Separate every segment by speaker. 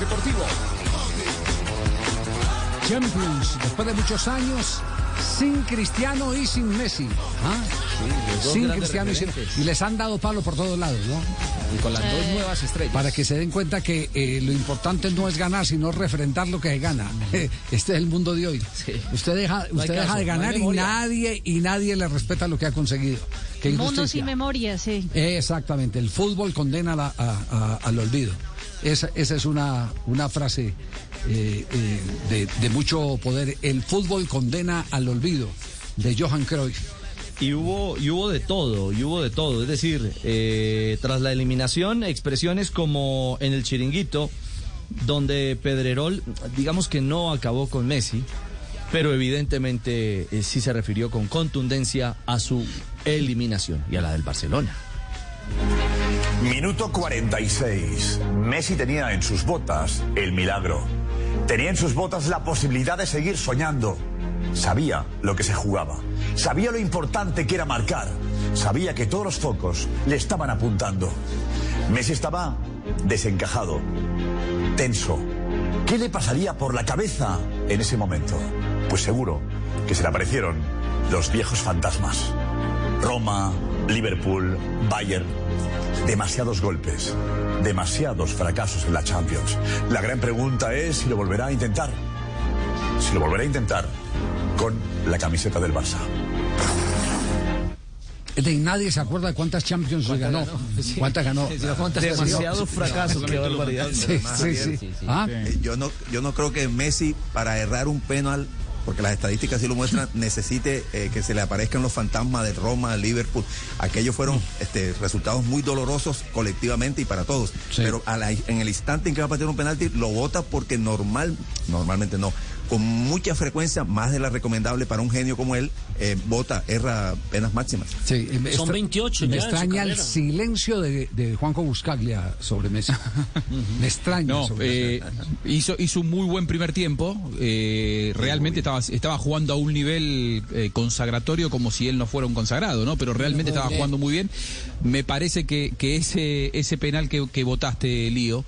Speaker 1: Deportivo. Champions, después de muchos años, sin Cristiano y sin Messi. ¿Ah?
Speaker 2: Sí,
Speaker 1: sin Cristiano y sin... Y les han dado palo por todos lados, ¿no?
Speaker 2: Y con las dos nuevas estrellas.
Speaker 1: Para que se den cuenta que eh, lo importante no es ganar, sino refrentar lo que se gana. Este es el mundo de hoy. Sí. Usted deja,
Speaker 2: No
Speaker 1: usted deja
Speaker 2: caso,
Speaker 1: de
Speaker 2: no
Speaker 1: ganar y nadie, y nadie le respeta lo que ha conseguido. Qué
Speaker 3: Mundo sin memoria, sí.
Speaker 1: Exactamente, el fútbol condena la- a- a- al olvido. Esa, esa es una, una frase eh, eh, de, de mucho poder. El fútbol condena al olvido de Johan Cruyff.
Speaker 4: Y hubo, y hubo de todo, y hubo de todo. Es decir, eh, tras la eliminación, expresiones como en el chiringuito, donde Pedrerol, digamos que no acabó con Messi, pero evidentemente sí se refirió con contundencia a su eliminación y a la del Barcelona.
Speaker 5: Minuto 46. Messi tenía en sus botas el milagro. Tenía en sus botas la posibilidad de seguir soñando. Sabía lo que se jugaba. Sabía lo importante que era marcar. Sabía que todos los focos le estaban apuntando. Messi estaba desencajado, tenso. ¿Qué le pasaría por la cabeza en ese momento? Pues seguro que se le aparecieron los viejos fantasmas. Roma, Liverpool, Bayern. Demasiados golpes, demasiados fracasos en la Champions. La gran pregunta es si lo volverá a intentar. Si lo volverá a intentar con la camiseta del Barça.
Speaker 1: De nadie se acuerda de cuántas Champions se ganó. ¿Cuántas ganó?
Speaker 4: Demasiado fracaso, qué barbaridad.
Speaker 1: Sí, sí, sí. Ah,
Speaker 6: Eh, Yo no, yo no creo que Messi, para errar un penal, porque las estadísticas sí lo muestran, necesite eh, que se le aparezcan los fantasmas de Roma, Liverpool. Aquellos fueron este, resultados muy dolorosos colectivamente y para todos.
Speaker 1: Sí.
Speaker 6: Pero a la- en el instante en que va a patear un penalti, lo vota porque normal, normalmente no. Con mucha frecuencia, más de la recomendable para un genio como él, eh, vota, erra penas máximas.
Speaker 1: sí, eh, me
Speaker 7: Son
Speaker 1: extra-
Speaker 7: 28
Speaker 1: Me
Speaker 7: ya
Speaker 1: extraña el silencio de, de Juanjo Buscaglia sobre Messi. me extraña.
Speaker 8: No,
Speaker 1: sobre
Speaker 8: eh, hizo, hizo un muy buen primer tiempo. eh, realmente estaba, estaba jugando a un nivel eh, consagratorio como si él no fuera un consagrado, ¿no? Pero realmente estaba jugando muy bien. Me parece que, que ese, ese penal que, que votaste, Lío,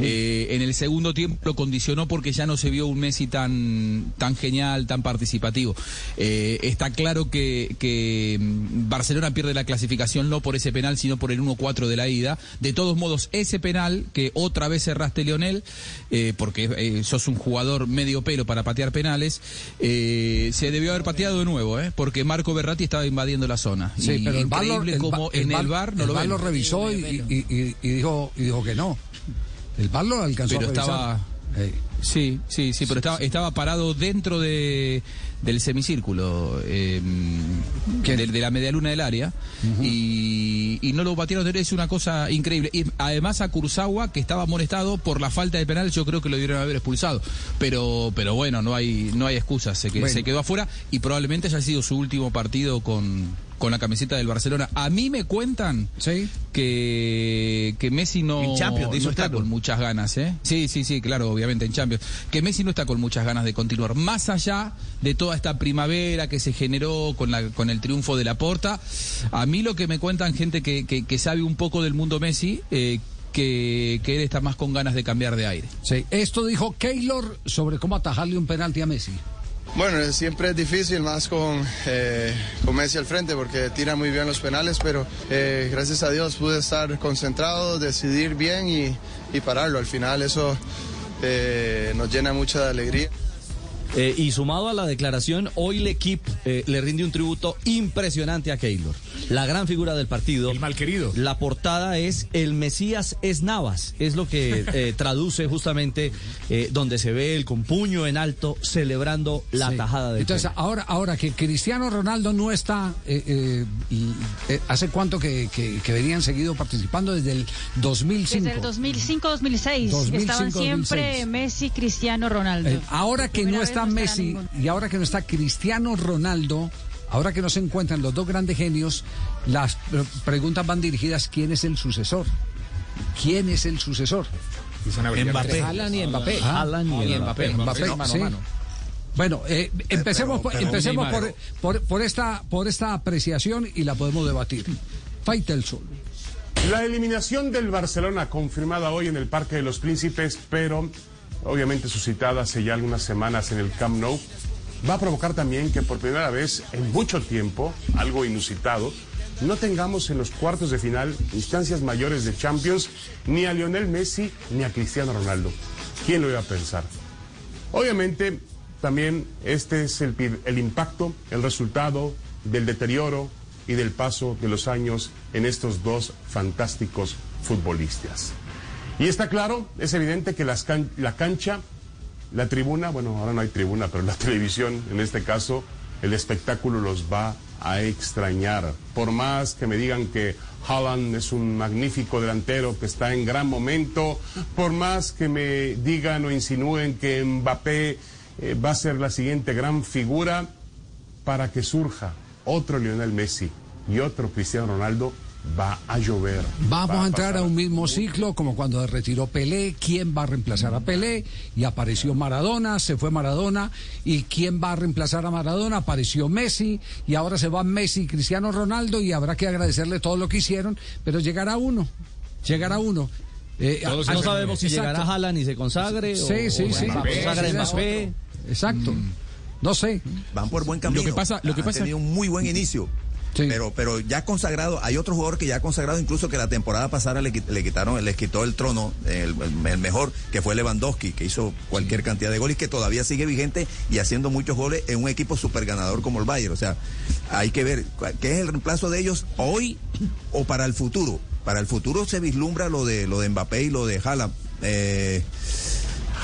Speaker 8: eh, en el segundo tiempo lo condicionó porque ya no se vio un Messi tan, tan genial, tan participativo. Eh, está claro que, que mm, Barcelona pierde la clasificación no por ese penal, sino por el 1-4 de la ida. De todos modos, ese penal que otra vez cerraste, Lionel, eh, porque eh, sos un jugador medio pelo para patear penales, se debió haber pateado de nuevo, ¿eh? porque Marco Berratti estaba invadiendo la zona.
Speaker 1: Sí,
Speaker 8: Y
Speaker 1: pero el
Speaker 8: increíble
Speaker 1: el
Speaker 8: como en el bar no
Speaker 1: el
Speaker 8: lo
Speaker 1: VAR
Speaker 8: ven.
Speaker 1: lo revisó y, y- y- y dijo, y dijo que no. El VAR lo alcanzó
Speaker 8: Pero
Speaker 1: a revisar.
Speaker 8: estaba-
Speaker 1: Eh,
Speaker 8: Sí, sí, sí, pero estaba, estaba parado dentro de, del semicírculo, eh,
Speaker 1: ¿Qué?
Speaker 8: de, de la medialuna del área, y, y no lo batieron, es una cosa increíble. Y además a Kurzawa, que estaba amonestado por la falta de penal, yo creo que lo debieron haber expulsado. Pero, pero bueno, no hay, no hay excusas, se, que-
Speaker 1: Bueno.
Speaker 8: se quedó afuera y probablemente haya sido su último partido con, con la camiseta del Barcelona. A mí me cuentan
Speaker 1: sí.
Speaker 8: que, que Messi no,
Speaker 4: En Champions,
Speaker 8: no
Speaker 4: dice
Speaker 8: está con muchas ganas, ¿eh? Sí, sí, sí, claro, obviamente en Champions. Que Messi no está con muchas ganas de continuar. Más allá de toda esta primavera que se generó con, la, con el triunfo de la Porta, a mí lo que me cuentan gente que, que, que sabe un poco del mundo Messi, eh, que, que él está más con ganas de cambiar de aire.
Speaker 1: Sí, esto dijo Keylor sobre cómo atajarle un penalti a Messi.
Speaker 9: Bueno, siempre es difícil, más con, eh, con Messi al frente, porque tira muy bien los penales, pero eh, gracias a Dios pude estar concentrado, decidir bien y, y pararlo. Al final eso eh, nos llena mucha alegría.
Speaker 4: Eh, y sumado a la declaración, hoy el equipo eh, le rinde un tributo impresionante a Keylor. La gran figura del partido.
Speaker 3: El mal querido.
Speaker 4: La portada es El Mesías es Navas. Es lo que eh, traduce justamente eh, donde se ve el con puño en alto celebrando la
Speaker 1: Sí.
Speaker 4: tajada de
Speaker 1: Entonces, ahora, ahora que Cristiano Ronaldo no está, eh, eh, y, eh, ¿hace cuánto que, que, que venían seguido participando? Desde el 2005.
Speaker 7: Desde el 2005-2006
Speaker 1: 2005,
Speaker 7: estaban siempre
Speaker 1: 2006.
Speaker 7: Messi, Cristiano, Ronaldo.
Speaker 1: Eh, ahora que no
Speaker 7: vez
Speaker 1: está Messi y ahora que no está Cristiano Ronaldo, ahora que no se encuentran los dos grandes genios, las preguntas van dirigidas ¿quién es el sucesor? ¿Quién es el sucesor?
Speaker 6: Mbappé.
Speaker 2: Haaland y Mbappé.
Speaker 1: Ah,
Speaker 4: Haaland y Mbappé.
Speaker 2: Mbappé.
Speaker 1: Sí.
Speaker 2: mano.
Speaker 1: Bueno, eh, empecemos,
Speaker 6: pero-
Speaker 1: por,
Speaker 6: pero
Speaker 1: empecemos por, por, por esta, por esta apreciación y la podemos debatir. Faitelson.
Speaker 3: La eliminación del Barcelona confirmada hoy en el Parque de los Príncipes, pero obviamente suscitada hace ya algunas semanas en el Camp Nou, va a provocar también que por primera vez en mucho tiempo, algo inusitado, no tengamos en los cuartos de final instancias mayores de Champions ni a Lionel Messi ni a Cristiano Ronaldo. ¿Quién lo iba a pensar? Obviamente, también este es el, el impacto, el resultado del deterioro y del paso de los años en estos dos fantásticos futbolistas. Y está claro, es evidente que las la cancha, la tribuna, bueno, ahora no hay tribuna, pero la televisión, en este caso, el espectáculo los va a extrañar. Por más que me digan que Haaland es un magnífico delantero que está en gran momento, por más que me digan o insinúen que Mbappé eh, va a ser la siguiente gran figura, para que surja otro Lionel Messi y otro Cristiano Ronaldo, va a llover.
Speaker 1: Vamos
Speaker 3: Va
Speaker 1: a entrar a un mismo ciclo como cuando retiró Pelé, quién va a reemplazar a Pelé y apareció Maradona, se fue Maradona y quién va a reemplazar a Maradona, apareció Messi y ahora se va Messi, Cristiano Ronaldo y habrá que agradecerle todo lo que hicieron, pero llegará uno, llegará uno. Eh,
Speaker 4: No sabemos si
Speaker 1: Exacto.
Speaker 4: llegará Haaland y se consagre o,
Speaker 1: Sí, sí,
Speaker 4: o
Speaker 1: sí.
Speaker 4: se consagre
Speaker 1: Sí,
Speaker 4: Mbappé.
Speaker 1: Exacto. No sé.
Speaker 6: Van por buen camino.
Speaker 8: Lo que pasa- lo que
Speaker 6: Han
Speaker 8: pasa-
Speaker 6: tenido un muy buen inicio.
Speaker 1: Sí.
Speaker 6: Pero, pero ya consagrado, hay otro jugador que ya ha consagrado, incluso que la temporada pasada le, le quitaron, les quitó el trono, el, mejor, que fue Lewandowski, que hizo cualquier cantidad de goles, que todavía sigue vigente y haciendo muchos goles en un equipo super ganador como el Bayern. O sea, hay que ver qué es el reemplazo de ellos hoy o para el futuro. Para el futuro se vislumbra lo de lo de Mbappé y lo de Haaland. Eh,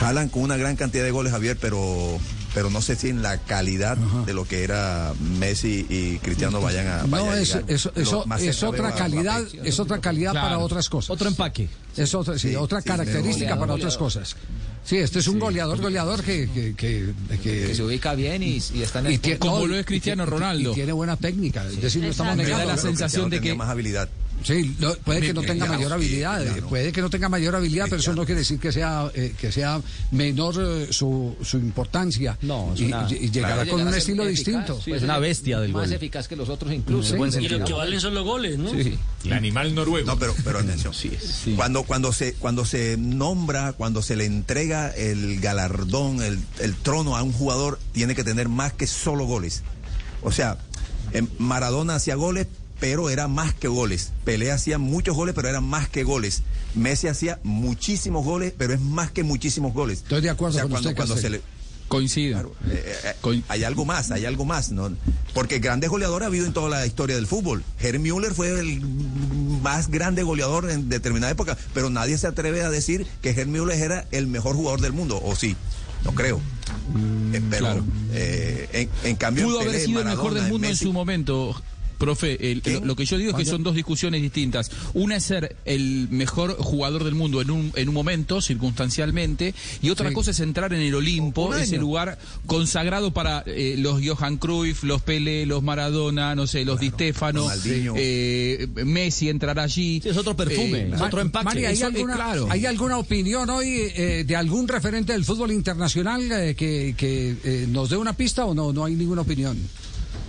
Speaker 6: Haaland con una gran cantidad de goles, Javier, pero pero no sé si en la calidad de lo que era Messi y Cristiano vayan a.
Speaker 1: No,
Speaker 6: vaya a
Speaker 1: es,
Speaker 6: llegar.
Speaker 1: eso, eso es otra
Speaker 6: a
Speaker 1: calidad,
Speaker 6: Mbappé.
Speaker 1: es otra calidad para
Speaker 8: Claro.
Speaker 1: otras cosas.
Speaker 4: Otro empaque.
Speaker 1: Es otra, sí,
Speaker 6: Sí,
Speaker 1: otra
Speaker 6: sí,
Speaker 1: característica
Speaker 2: goleador,
Speaker 1: para otras cosas. Sí, este es un goleador, goleador que, que, que- que-
Speaker 2: Que se ubica bien y, y está en el
Speaker 1: y tiene-
Speaker 8: Como
Speaker 1: no,
Speaker 8: lo es Cristiano Ronaldo.
Speaker 1: Y tiene buena técnica, es decir, no estamos negando.
Speaker 8: la
Speaker 6: Pero
Speaker 8: sensación de que
Speaker 6: más habilidad.
Speaker 1: Sí, lo- puede que no tenga mayor habilidad,
Speaker 6: ya
Speaker 1: eh,
Speaker 6: no.
Speaker 1: puede que no tenga mayor habilidad, pero eso no
Speaker 6: no.
Speaker 1: quiere decir que sea eh, que sea menor eh, su, su importancia.
Speaker 4: No, es
Speaker 1: y,
Speaker 4: una-
Speaker 1: y- y llegará
Speaker 2: Puede
Speaker 1: con
Speaker 2: llegar
Speaker 1: un estilo distinto.
Speaker 4: Sí,
Speaker 2: puede
Speaker 4: es una bestia del
Speaker 2: Más
Speaker 4: gol.
Speaker 2: eficaz que los otros incluso.
Speaker 4: Sí,
Speaker 10: Y lo que valen son los goles, ¿no?
Speaker 4: Sí.
Speaker 3: El animal noruego.
Speaker 6: No, pero, pero atención. Cuando, cuando, se, cuando se nombra, cuando se le entrega el galardón, el, el trono a un jugador, tiene que tener más que solo goles. O sea, em, Maradona hacía goles, pero era más que goles. Pelé hacía muchos goles, pero eran más que goles. Messi hacía muchísimos goles, pero es más que muchísimos goles.
Speaker 1: Estoy de acuerdo
Speaker 6: O sea,
Speaker 1: con
Speaker 6: cuando,
Speaker 1: usted,
Speaker 6: cuando se le,
Speaker 8: coincido.
Speaker 6: Claro, eh, eh,
Speaker 8: Coin-
Speaker 6: hay algo más, hay algo más, ¿no? Porque grandes goleadores ha habido en toda la historia del fútbol. Müller fue el más grande goleador en determinada época, pero nadie se atreve a decir que Müller era el mejor jugador del mundo, o sí, no creo. Eh, pero,
Speaker 8: claro.
Speaker 6: eh, en, en cambio,
Speaker 8: Pudo haber sido el mejor del mundo en
Speaker 6: Messi,
Speaker 8: su momento. Profe, el- lo, lo que yo digo es que son dos discusiones distintas. Una es ser el mejor jugador del mundo en un, en un momento, circunstancialmente, y otra
Speaker 1: Sí.
Speaker 8: cosa es entrar en el Olimpo, ese lugar consagrado para eh, los Johan Cruyff, los Pele, los Maradona, no sé, los Di Stefano, eh, Messi entrar allí.
Speaker 4: Sí, es otro perfume,
Speaker 8: Eh,
Speaker 4: es otro empaque.
Speaker 1: Mari, ¿hay,
Speaker 8: Eso,
Speaker 1: alguna,
Speaker 8: claro.
Speaker 1: ¿hay alguna opinión hoy eh, de algún referente del fútbol internacional eh, que, que, eh, nos dé una pista o no? No hay ninguna opinión.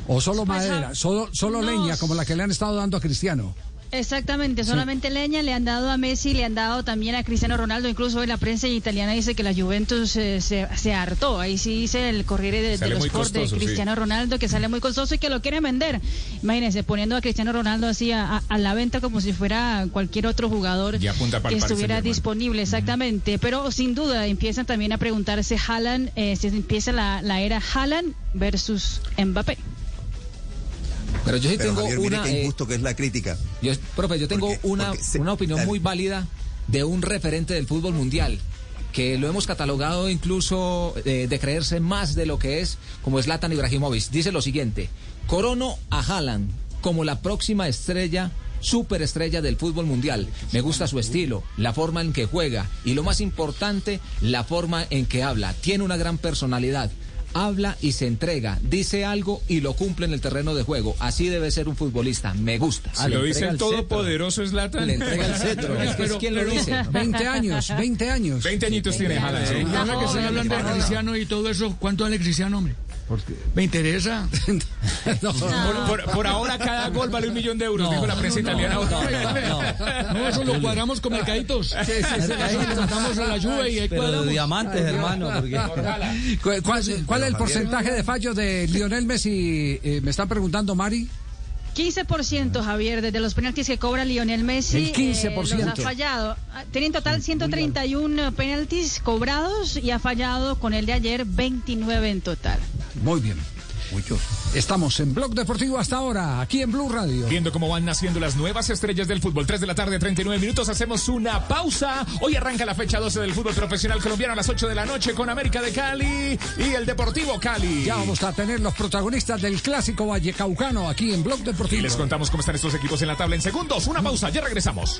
Speaker 1: O solo
Speaker 7: Pues,
Speaker 1: madera, solo, solo
Speaker 7: no,
Speaker 1: leña, como la que le han estado dando a Cristiano.
Speaker 7: Exactamente, solamente leña le han dado a Messi, le han dado también a Cristiano Ronaldo, incluso hoy la prensa italiana dice que la Juventus eh, se, se hartó, ahí sí dice el Corriere de, de los Sport de
Speaker 5: sí.
Speaker 7: Cristiano Ronaldo que sale muy costoso y que lo quieren vender. Imagínense, poniendo a Cristiano Ronaldo así a, a- a la venta como si fuera cualquier otro jugador
Speaker 5: Ya apunta para
Speaker 7: que estuviera disponible, exactamente, pero sin duda empiezan también a preguntarse Haaland, eh, si empieza la, la era Haaland versus Mbappé.
Speaker 8: Pero yo sí
Speaker 6: Pero
Speaker 8: tengo
Speaker 6: Javier, mire
Speaker 8: una.
Speaker 6: qué
Speaker 8: eh,
Speaker 6: injusto que es la crítica.
Speaker 8: yo, profe, yo tengo una,
Speaker 6: se-
Speaker 8: una opinión
Speaker 6: dale.
Speaker 8: muy válida de un referente del fútbol mundial que lo hemos catalogado incluso eh, de creerse más de lo que es, como es Latan Ibrahimovic. Dice lo siguiente: Corono a Haaland como la próxima estrella. Superestrella del fútbol mundial. Me gusta su estilo, la forma en que juega y lo más importante, la forma en que habla. Tiene una gran personalidad. Habla y se entrega, dice algo y lo cumple en el terreno de juego. Así debe ser un futbolista. Me gusta.
Speaker 5: Si lo dice el todopoderoso Zlatan.
Speaker 8: Le entrega el cetro. Es que es quien lo dice.
Speaker 1: 20 años, 20 años.
Speaker 5: 20 añitos tiene Haaland. sí.
Speaker 11: Ahora que están hablando de Cristiano y todo eso, ¿cuánto vale Cristiano, hombre? ¿Me interesa?
Speaker 5: Por, por- por ahora cada gol vale un millón de euros, dijo la prensa italiana.
Speaker 11: No, eso lo cuadramos con mercaditos. Eso le mandamos a la lluvia y ahí
Speaker 4: Pero de diamantes, hermano. Porque...
Speaker 1: ¿Cuál, cuál- cuál es el porcentaje de fallos de Lionel Messi? Eh, me están preguntando, Mari.
Speaker 7: 15%, Javier, desde los penaltis que cobra Lionel Messi.
Speaker 1: El 15%.
Speaker 7: eh, los ha fallado. Ah, Tiene en total 131 penaltis cobrados y ha fallado con el de ayer 29 en total.
Speaker 1: Muy bien. Mucho. Estamos en Blog Deportivo hasta ahora, aquí en Blue Radio.
Speaker 5: Viendo cómo van naciendo las nuevas estrellas del fútbol. 3 de la tarde, 39 minutos. Hacemos una pausa. Hoy arranca la fecha 12 del fútbol profesional colombiano a las 8 de la noche con América de Cali y el Deportivo Cali.
Speaker 1: Ya vamos a tener los protagonistas del clásico Vallecaucano aquí en Blog
Speaker 5: Y
Speaker 1: Deportivo.
Speaker 5: les contamos cómo están estos equipos en la tabla en segundos. Una pausa, ya regresamos.